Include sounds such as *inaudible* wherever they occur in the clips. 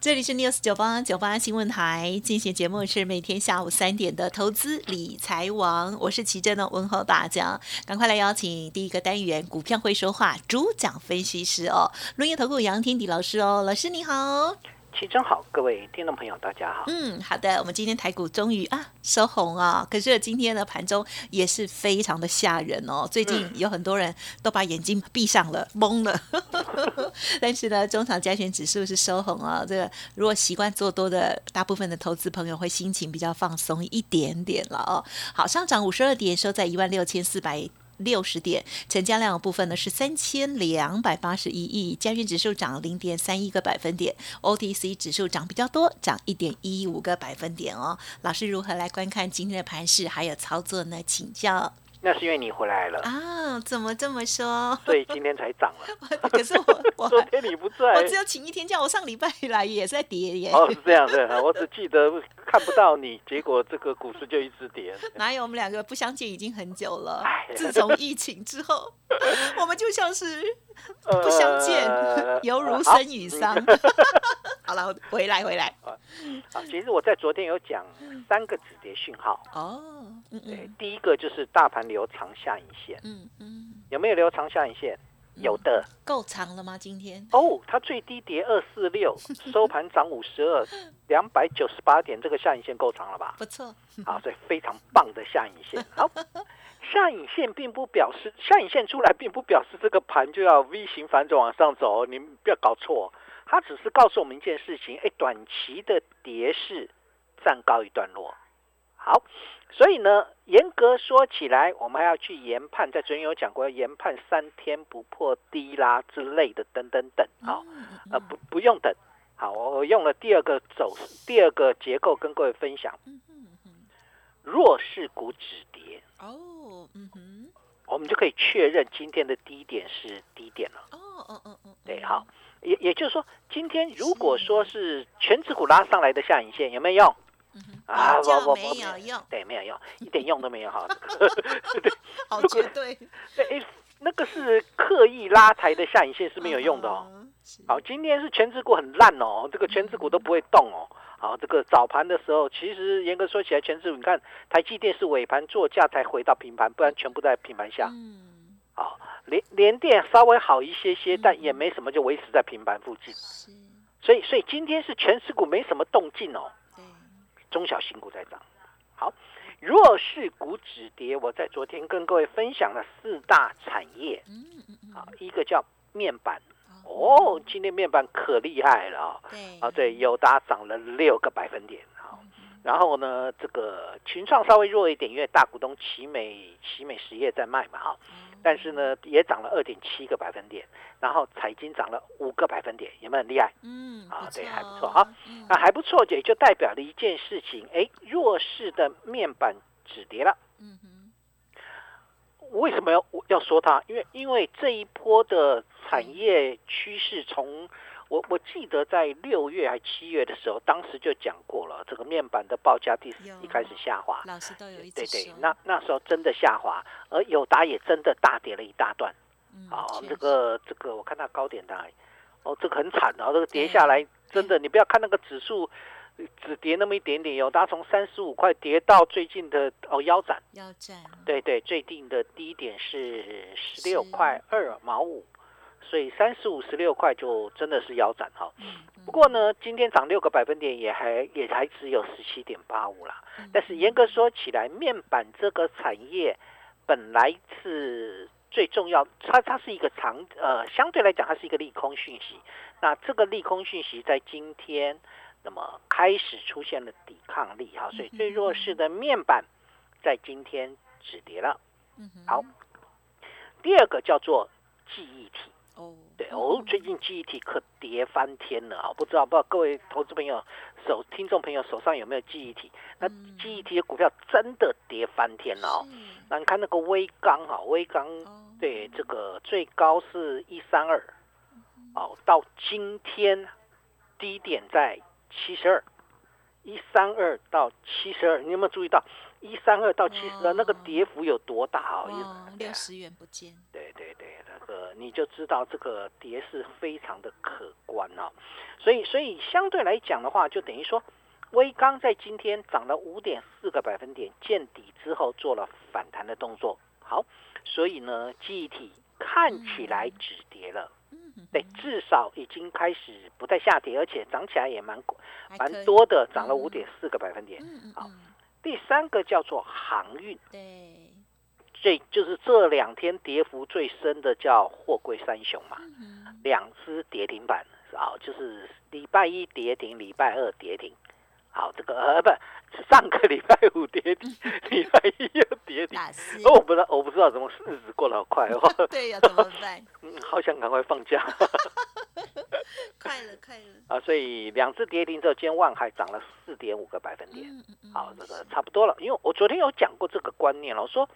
这里是 News 九八九八新闻台进行节目是每天下午三点的投资理财王，我是齐珍的问候大家，赶快来邀请第一个单元股票会说话主讲分析师哦，轮业投顾杨天迪老师哦，老师你好。齐真好，各位听众朋友，大家好。嗯，好的，我们今天台股终于啊收红啊，可是今天的盘中也是非常的吓人哦。最近有很多人都把眼睛闭上了，懵了。*laughs* 但是呢，中场加权指数是收红啊。这个如果习惯做多的大部分的投资朋友会心情比较放松一点点了哦。好，上涨五十二点，收在一万六千四百。六十点，成交量的部分呢是三千两百八十一亿，加权指数涨零点三一个百分点，OTC 指数涨比较多，涨一点一五个百分点哦。老师如何来观看今天的盘势还有操作呢？请教。那是因为你回来了啊？怎么这么说？所以今天才涨了。*laughs* 可是我我 *laughs* 昨天你不在，我只有请一天假。我上礼拜来也在跌耶。哦，是这样的，我只记得看不到你，结果这个股市就一直跌。*laughs* 哪有？我们两个不相见已经很久了。自从疫情之后，我们就像是 *laughs* 不相见，犹如生与丧。*laughs* 好了，回来回来。啊，其实我在昨天有讲三个止跌讯号。哦，对，第一个就是大盘留长下影线。嗯嗯，有没有留长下影线？有的。够长了吗？今天？哦，它最低跌二四六，*laughs* 收盘涨五十二，两百九十八点，这个下影线够长了吧？不错。好，所以非常棒的下影线。好，*laughs* 下影线并不表示下影线出来，并不表示这个盘就要 V 型反转往上走，你不要搞错。它只是告诉我们一件事情，哎，短期的跌势暂告一段落。好，所以呢，严格说起来，我们还要去研判，在昨天有讲过，研判三天不破低啦之类的，等等等。好，呃，不不用等。好，我用了第二个走势，第二个结构跟各位分享。弱势股止跌。哦，嗯哼，我们就可以确认今天的低点是低点了。哦，哦，哦，哦，对，好。也也就是说，今天如果说是全指股拉上来的下影线有没有用？啊，不不没有用，对，没有用，一点用都没有哈。对，*laughs* *laughs* 好绝对。*laughs* 对，那个是刻意拉抬的下影线是没有用的哦。好，今天是全指股很烂哦，这个全指股都不会动哦。好，这个早盘的时候，其实严格说起来，全指股你看台积电是尾盘做价才回到平盘，不然全部在平盘下。嗯。好。连连电稍微好一些些，但也没什么，就维持在平盘附近。所以所以今天是全市股没什么动静哦。中小型股在涨。好，弱势股止跌。我在昨天跟各位分享了四大产业。一个叫面板。哦，今天面板可厉害了啊。对。啊，对，友达涨了六个百分点。好，然后呢，这个群创稍微弱一点，因为大股东奇美奇美实业在卖嘛。哈。但是呢，也涨了二点七个百分点，然后财经涨了五个百分点，有没有很厉害？嗯，啊，对，还不错啊。那还不错，也就代表了一件事情，哎，弱势的面板止跌了。嗯哼，为什么要要说它？因为因为这一波的产业趋势从。我我记得在六月还七月的时候，当时就讲过了，这个面板的报价第四季开始下滑。老师都有一对对，那那时候真的下滑，而友达也真的大跌了一大段。好，这个这个我看它高点大，哦，这个很惨啊，这个跌下来真的，你不要看那个指数只跌那么一点点，友达从三十五块跌到最近的哦腰斩。腰斩。对对，最近的低点是十六块二毛五。所以三十五十六块就真的是腰斩哈。不过呢，今天涨六个百分点，也还也还只有十七点八五啦。但是严格说起来，面板这个产业本来是最重要，它它是一个长呃相对来讲它是一个利空讯息。那这个利空讯息在今天，那么开始出现了抵抗力，哈，所以最弱势的面板在今天止跌了。好，第二个叫做记忆体。哦，对哦，最近记忆体可跌翻天了啊！不知道不知道各位投资朋友手听众朋友手上有没有记忆体？那记忆体的股票真的跌翻天了哦。那你看那个微钢啊，微钢对这个最高是一三二，哦，到今天低点在七十二，一三二到七十二，你有没有注意到一三二到七十二那个跌幅有多大啊？六十元不见。对对对。那个，你就知道这个跌是非常的可观哦，所以所以相对来讲的话，就等于说，微钢在今天涨了五点四个百分点，见底之后做了反弹的动作。好，所以呢，记忆体看起来止跌了，对，至少已经开始不再下跌，而且涨起来也蛮蛮多的，涨了五点四个百分点。好，第三个叫做航运。对。这就是这两天跌幅最深的叫货柜三雄嘛，两只跌停板啊，就是礼拜一跌停，礼拜二跌停，好，这个呃不，上个礼拜五跌停，*laughs* 礼拜一又跌停，哦，我不知道，我不知道怎么日子过得好快哦，*laughs* 对呀，怎么办？*laughs* 嗯，好想赶快放假。快了，快了啊！所以两次跌停之后，今天万海涨了四点五个百分点。好，这个差不多了。因为我昨天有讲过这个观念了，我说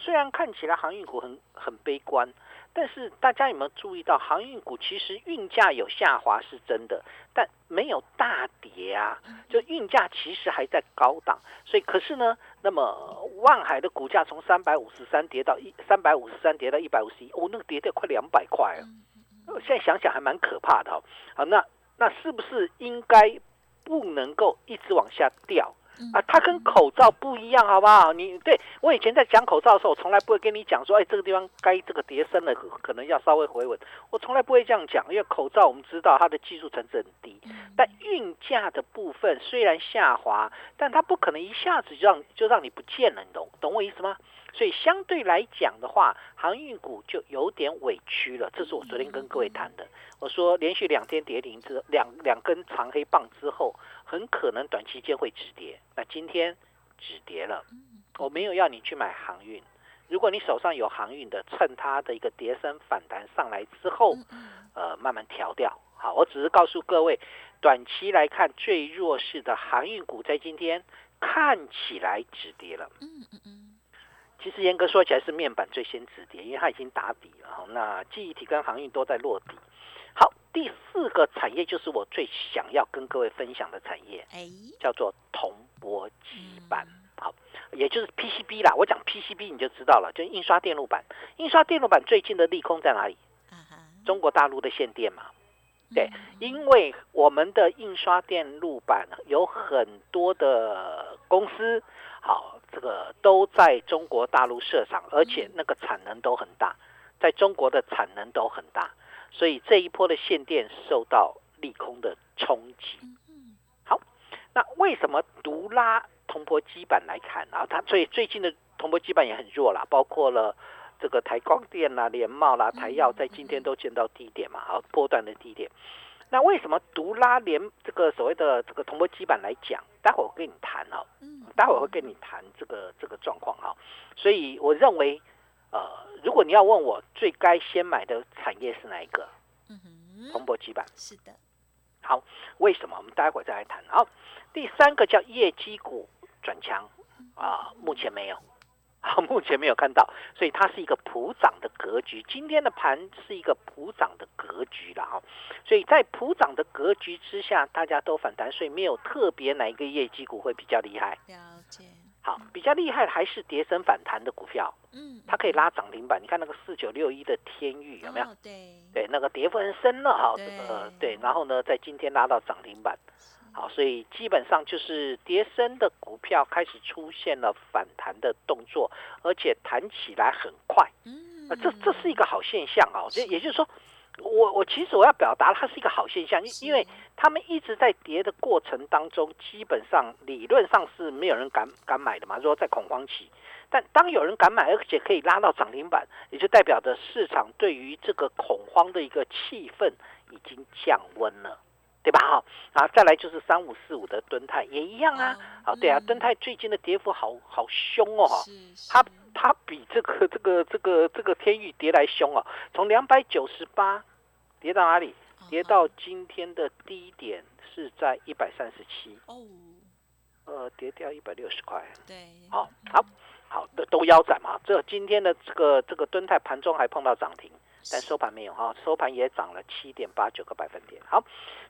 虽然看起来航运股很很悲观，但是大家有没有注意到，航运股其实运价有下滑是真的，但没有大跌啊。就运价其实还在高档，所以可是呢，那么万海的股价从三百五十三跌到一三百五十三跌到一百五十一，哦，那个跌掉快两百块啊！现在想想还蛮可怕的哦。好，那那是不是应该不能够一直往下掉啊？它跟口罩不一样，好不好？你对我以前在讲口罩的时候，我从来不会跟你讲说，哎，这个地方该这个跌深了，可能要稍微回稳。我从来不会这样讲，因为口罩我们知道它的技术层次很低，但运价的部分虽然下滑，但它不可能一下子就让就让你不见了，你懂懂我意思吗？所以相对来讲的话，航运股就有点委屈了。这是我昨天跟各位谈的。我说连续两天跌停之两两根长黑棒之后，很可能短期间会止跌。那今天止跌了，我没有要你去买航运。如果你手上有航运的，趁它的一个跌升反弹上来之后，呃，慢慢调掉。好，我只是告诉各位，短期来看最弱势的航运股在今天看起来止跌了。嗯嗯嗯。其实严格说起来是面板最先止跌，因为它已经打底了。那记忆体跟航运都在落底。好，第四个产业就是我最想要跟各位分享的产业，哎，叫做铜箔基板。好，也就是 PCB 啦。我讲 PCB 你就知道了，就印刷电路板。印刷电路板最近的利空在哪里？中国大陆的限电嘛。对，因为我们的印刷电路板有很多的公司。好，这个都在中国大陆设厂，而且那个产能都很大，在中国的产能都很大，所以这一波的限电受到利空的冲击。好，那为什么独拉铜箔基板来看啊？它最最近的铜箔基板也很弱啦，包括了这个台光电啦、联茂啦、台药，在今天都见到低点嘛，好波段的低点。那为什么独拉连这个所谓的这个铜箔基板来讲？待会我跟你谈哦，嗯，待会我会跟你谈这个这个状况哈。所以我认为，呃，如果你要问我最该先买的产业是哪一个？嗯哼，铜箔基板是的。好，为什么？我们待会再来谈。好，第三个叫业绩股转强啊，目前没有。啊，*laughs* 目前没有看到，所以它是一个普涨的格局。今天的盘是一个普涨的格局了哈，所以在普涨的格局之下，大家都反弹，所以没有特别哪一个业绩股会比较厉害。了解。好，比较厉害的还是跌升反弹的股票，嗯，它可以拉涨停板。你看那个四九六一的天域有没有？对，对，那个跌幅很深了哈，这个对，然后呢，在今天拉到涨停板。好，所以基本上就是跌升的股票开始出现了反弹的动作，而且弹起来很快。嗯，这这是一个好现象啊。这也就是说，我我其实我要表达它是一个好现象，因为他们一直在跌的过程当中，基本上理论上是没有人敢敢买的嘛。如果在恐慌期，但当有人敢买，而且可以拉到涨停板，也就代表着市场对于这个恐慌的一个气氛已经降温了，对吧？哈，啊，再来就是三五四五的吨泰也一样啊。好，对啊，敦泰最近的跌幅好好凶哦，哈，它它比这个这个这个这个天域跌来凶哦，从两百九十八跌到哪里？跌到今天的低点是在一百三十七哦，呃，跌掉一百六十块。对，好，好，好的都腰斩嘛。这今天的这个这个敦泰盘中还碰到涨停，但收盘没有哈，收盘也涨了七点八九个百分点。好，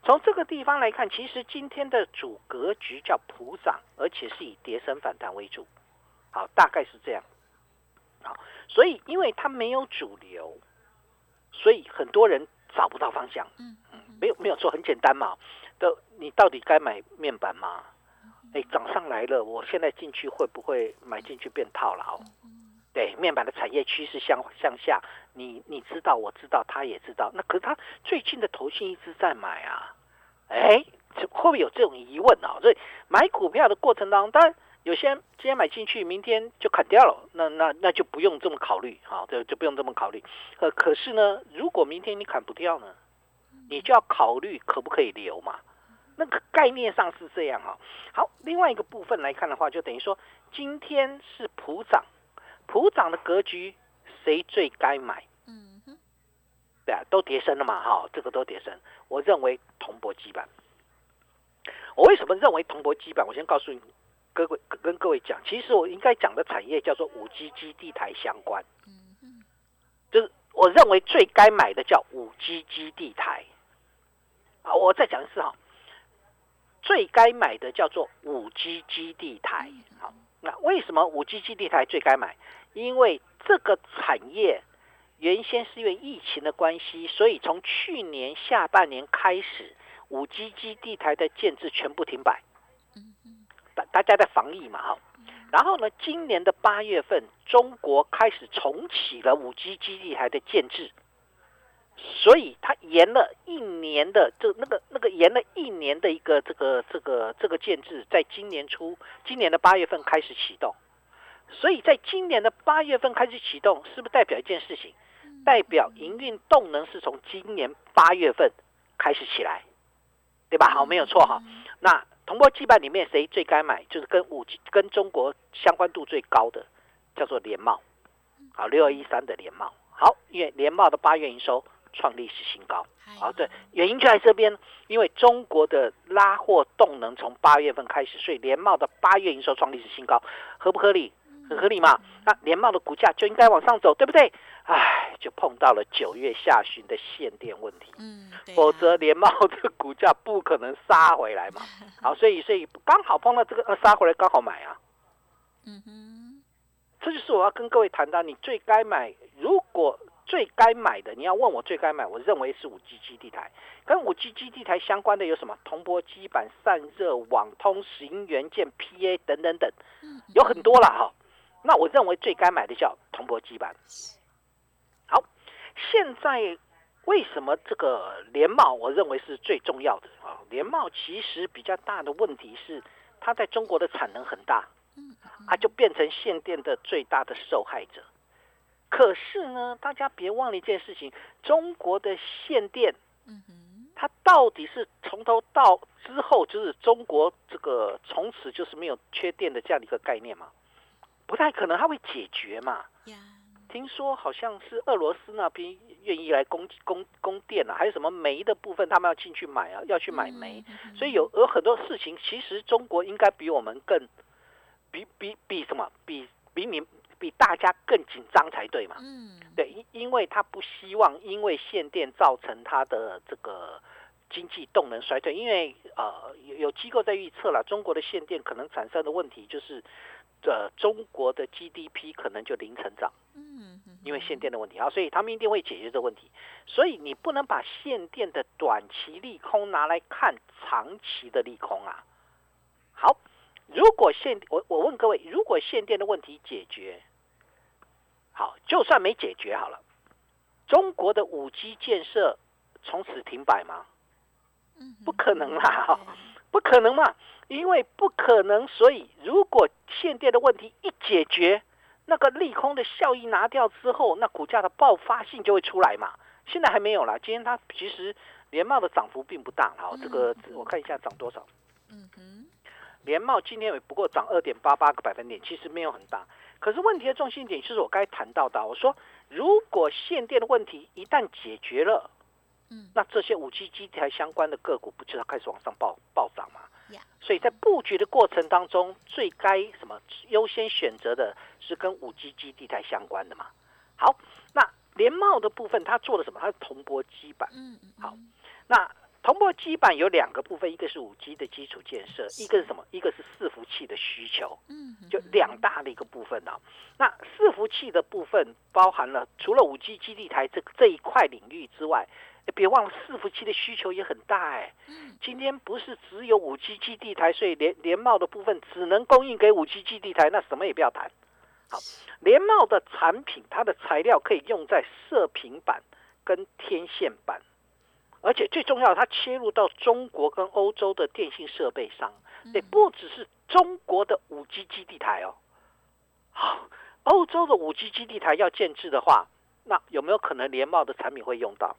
从这个地方来看，其实今天的主格局叫普涨，而且是以跌升反弹为主。好，大概是这样。好，所以因为它没有主流，所以很多人。找不到方向，嗯嗯，没有没有错，很简单嘛。的，你到底该买面板吗？哎，涨上来了，我现在进去会不会买进去变套牢？对，面板的产业趋势向向下，你你知道，我知道，他也知道。那可是他最近的头信一直在买啊，哎，会不会有这种疑问啊？所以买股票的过程当中，当然。有些人今天买进去，明天就砍掉了，那那那就不用这么考虑，好，就就不用这么考虑。呃，可是呢，如果明天你砍不掉呢，你就要考虑可不可以留嘛？那个概念上是这样哈。好，另外一个部分来看的话，就等于说今天是普涨，普涨的格局，谁最该买？嗯哼，对啊，都跌升了嘛，哈，这个都跌升。我认为铜箔基板。我为什么认为铜箔基板？我先告诉你。各位跟各位讲，其实我应该讲的产业叫做五 G 基地台相关，嗯就是我认为最该买的叫五 G 基地台。啊，我再讲一次哈，最该买的叫做五 G 基地台。好，那为什么五 G 基地台最该买？因为这个产业原先是因为疫情的关系，所以从去年下半年开始，五 G 基地台的建制全部停摆。大大家在防疫嘛哈，然后呢，今年的八月份，中国开始重启了五 G 基地台的建制，所以它延了一年的这那个那个延了一年的一个这个这个这个建制，在今年初，今年的八月份开始启动，所以在今年的八月份开始启动，是不是代表一件事情？代表营运动能是从今年八月份开始起来，对吧？好，没有错哈，那。铜箔基板里面谁最该买？就是跟五 G 跟中国相关度最高的，叫做联茂。好，六二一三的联茂。好，因为联茂的八月营收创历史新高。好，对，原因就在这边，因为中国的拉货动能从八月份开始，所以联茂的八月营收创历史新高，合不合理？很合理嘛？那联茂的股价就应该往上走，对不对？唉，就碰到了九月下旬的限电问题，嗯，否则联茂这股价不可能杀回来嘛。*laughs* 好，所以所以刚好碰到这个呃杀回来刚好买啊。嗯哼，这就是我要跟各位谈到，你最该买，如果最该买的，你要问我最该买，我认为是五 G 基地台，跟五 G 基地台相关的有什么？铜箔基板、散热、网通、石英元件、PA 等等等，有很多了哈。那我认为最该买的叫铜箔基板。好现在为什么这个联茂我认为是最重要的啊？联茂其实比较大的问题是，它在中国的产能很大，啊就变成限电的最大的受害者。可是呢，大家别忘了一件事情：中国的限电，它到底是从头到之后就是中国这个从此就是没有缺电的这样的一个概念吗？不太可能，他会解决嘛？听说好像是俄罗斯那边愿意来供供供电啊，还有什么煤的部分，他们要进去买啊，要去买煤，所以有有很多事情，其实中国应该比我们更，比比比什么，比比你比大家更紧张才对嘛。嗯，对，因因为他不希望因为限电造成他的这个经济动能衰退，因为呃有有机构在预测了，中国的限电可能产生的问题就是。这中国的 GDP 可能就零成长，嗯，因为限电的问题啊，所以他们一定会解决这个问题。所以你不能把限电的短期利空拿来看长期的利空啊。好，如果限我我问各位，如果限电的问题解决，好，就算没解决好了，中国的五 G 建设从此停摆吗？不可能啦，不可能嘛。因为不可能，所以如果限电的问题一解决，那个利空的效益拿掉之后，那股价的爆发性就会出来嘛。现在还没有啦。今天它其实联茂的涨幅并不大，好，这个我看一下涨多少。嗯哼，联茂今天也不过涨二点八八个百分点，其实没有很大。可是问题的重心点就是我刚才谈到的，我说如果限电的问题一旦解决了，嗯，那这些五 G 基台相关的个股不就要开始往上暴暴涨吗？所以在布局的过程当中，最该什么优先选择的是跟五 G 基地台相关的嘛？好，那联茂的部分它做了什么？它是铜箔基板。嗯嗯。好，那铜箔基板有两个部分，一个是五 G 的基础建设，一个是什么？一个是伺服器的需求。嗯。就两大的一个部分啊。那伺服器的部分包含了除了五 G 基地台这这一块领域之外。别忘了，伺服器的需求也很大哎。今天不是只有五 G 基地台，所以联联茂的部分只能供应给五 G 基地台，那什么也不要谈。好，联茂的产品，它的材料可以用在射频板跟天线板，而且最重要，它切入到中国跟欧洲的电信设备上，对，不只是中国的五 G 基地台哦。好，欧洲的五 G 基地台要建制的话，那有没有可能联茂的产品会用到？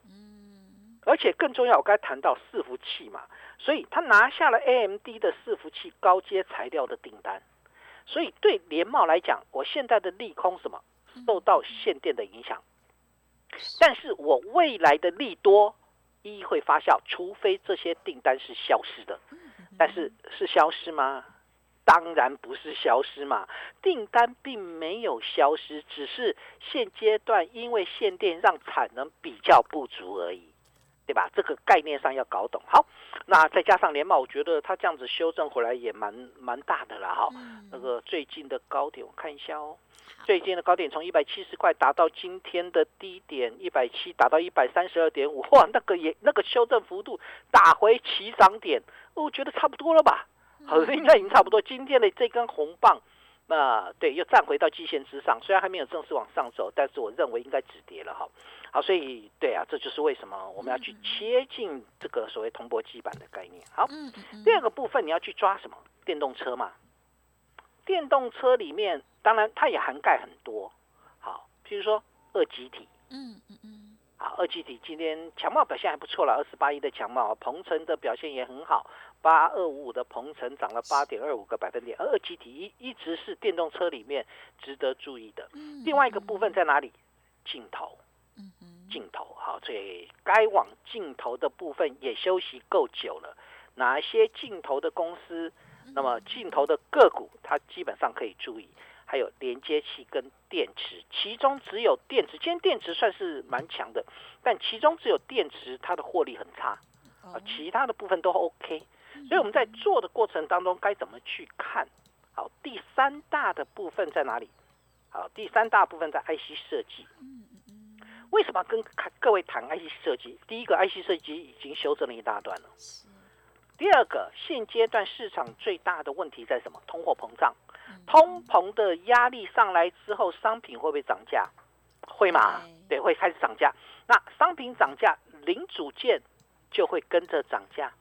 而且更重要，我刚才谈到伺服器嘛，所以他拿下了 AMD 的伺服器高阶材料的订单，所以对联茂来讲，我现在的利空什么受到限电的影响，但是我未来的利多一会发酵，除非这些订单是消失的，但是是消失吗？当然不是消失嘛，订单并没有消失，只是现阶段因为限电让产能比较不足而已。对吧？这个概念上要搞懂。好，那再加上联茂，我觉得它这样子修正回来也蛮蛮大的了哈。那个最近的高点我看一下哦，最近的高点从一百七十块达到今天的低点一百七，达到一百三十二点五，哇，那个也那个修正幅度打回起涨点，我觉得差不多了吧？好，应该已经差不多。今天的这根红棒。那对，又站回到季线之上，虽然还没有正式往上走，但是我认为应该止跌了哈。好，所以对啊，这就是为什么我们要去切近这个所谓铜箔基板的概念。好，第二个部分你要去抓什么？电动车嘛。电动车里面当然它也涵盖很多。好，譬如说二极体。嗯嗯嗯。好，二极体今天强茂表现还不错了，二十八亿的强茂，鹏程的表现也很好。八二五五的鹏程涨了八点二五个百分点，而二极体一一直是电动车里面值得注意的。另外一个部分在哪里？镜头，镜头好，所以该往镜头的部分也休息够久了。哪些镜头的公司？那么镜头的个股，它基本上可以注意。还有连接器跟电池，其中只有电池，今天电池算是蛮强的，但其中只有电池它的获利很差啊，其他的部分都 OK。所以我们在做的过程当中该怎么去看？好，第三大的部分在哪里？好，第三大部分在 IC 设计。为什么跟各位谈 IC 设计？第一个，IC 设计已经修正了一大段了。第二个，现阶段市场最大的问题在什么？通货膨胀。通膨的压力上来之后，商品会不会涨价？会吗？对，会开始涨价。那商品涨价，零组件就会跟着涨价。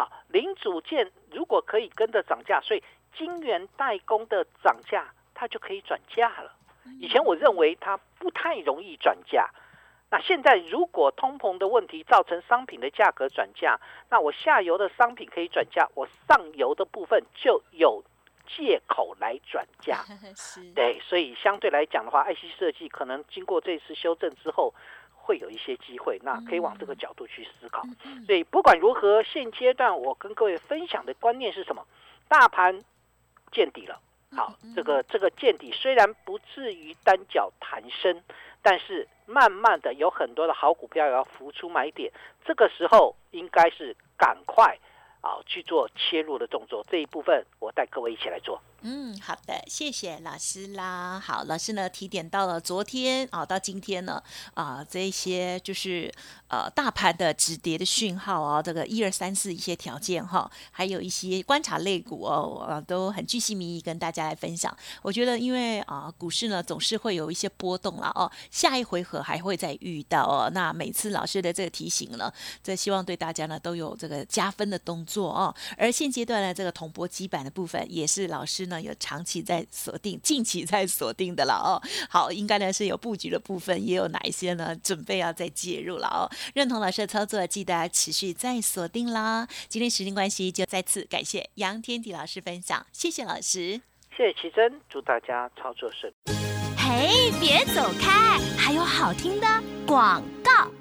好，零组件如果可以跟着涨价，所以晶圆代工的涨价，它就可以转价了。以前我认为它不太容易转价，那现在如果通膨的问题造成商品的价格转价，那我下游的商品可以转价，我上游的部分就有借口来转价。*laughs* 对，所以相对来讲的话，IC 设计可能经过这次修正之后。会有一些机会，那可以往这个角度去思考。所以不管如何，现阶段我跟各位分享的观念是什么？大盘见底了，好，这个这个见底虽然不至于单脚弹升，但是慢慢的有很多的好股票要浮出买点，这个时候应该是赶快啊去做切入的动作。这一部分我带各位一起来做。嗯，好的，谢谢老师啦。好，老师呢提点到了昨天啊，到今天呢啊，这一些就是呃大盘的止跌的讯号啊，这个一二三四一些条件哈，还有一些观察类股哦，啊都很具细迷意跟大家来分享。我觉得因为啊股市呢总是会有一些波动啦哦，下一回合还会再遇到哦。那每次老师的这个提醒呢，这希望对大家呢都有这个加分的动作哦。而现阶段呢，这个铜箔基板的部分也是老师。呢有长期在锁定、*laughs* 近期在锁定的了哦。好，应该呢是有布局的部分，也有哪一些呢准备要再介入了哦。认同老师的操作，记得持续再锁定啦。今天时间关系，就再次感谢杨天迪老师分享，谢谢老师，谢谢奇珍，祝大家操作顺。嘿，别走开，还有好听的广告。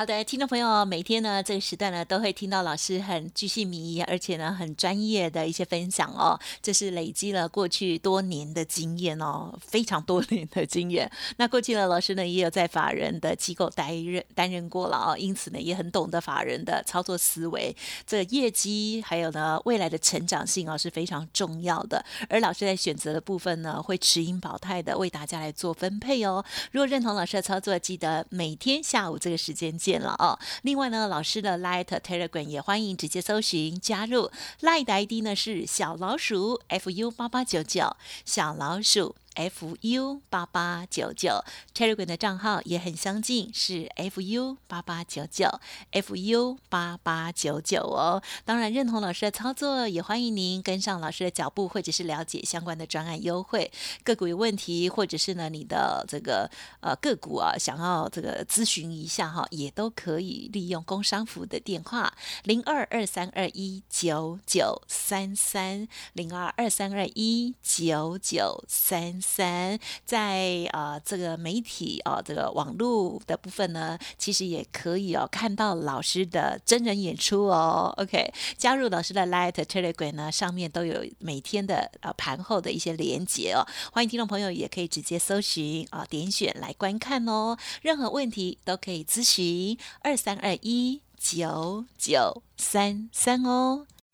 好的，听众朋友，每天呢这个时段呢都会听到老师很具细迷，而且呢很专业的一些分享哦。这是累积了过去多年的经验哦，非常多年的经验。*laughs* 那过去呢，老师呢也有在法人的机构担任担任过了哦，因此呢也很懂得法人的操作思维。这业绩还有呢未来的成长性哦是非常重要的。而老师在选择的部分呢，会持盈保泰的为大家来做分配哦。如果认同老师的操作，记得每天下午这个时间见。了哦，另外呢，老师的 Light Telegram 也欢迎直接搜寻加入，Light 的 ID 呢是小老鼠 fu 八八九九，小老鼠。Fu 八八九九，Telegram 的账号也很相近，是 fu 八八九九，fu 八八九九哦。当然，认同老师的操作，也欢迎您跟上老师的脚步，或者是了解相关的专案优惠。个股有问题，或者是呢你的这个呃个股啊，想要这个咨询一下哈，也都可以利用工商服的电话零二二三二一九九三三零二二三二一九九三。三在呃这个媒体哦这个网络的部分呢，其实也可以哦看到老师的真人演出哦。OK，加入老师的 Light Telegram 呢，上面都有每天的呃盘后的一些连接哦。欢迎听众朋友也可以直接搜寻啊点选来观看哦。任何问题都可以咨询二三二一九九三三哦。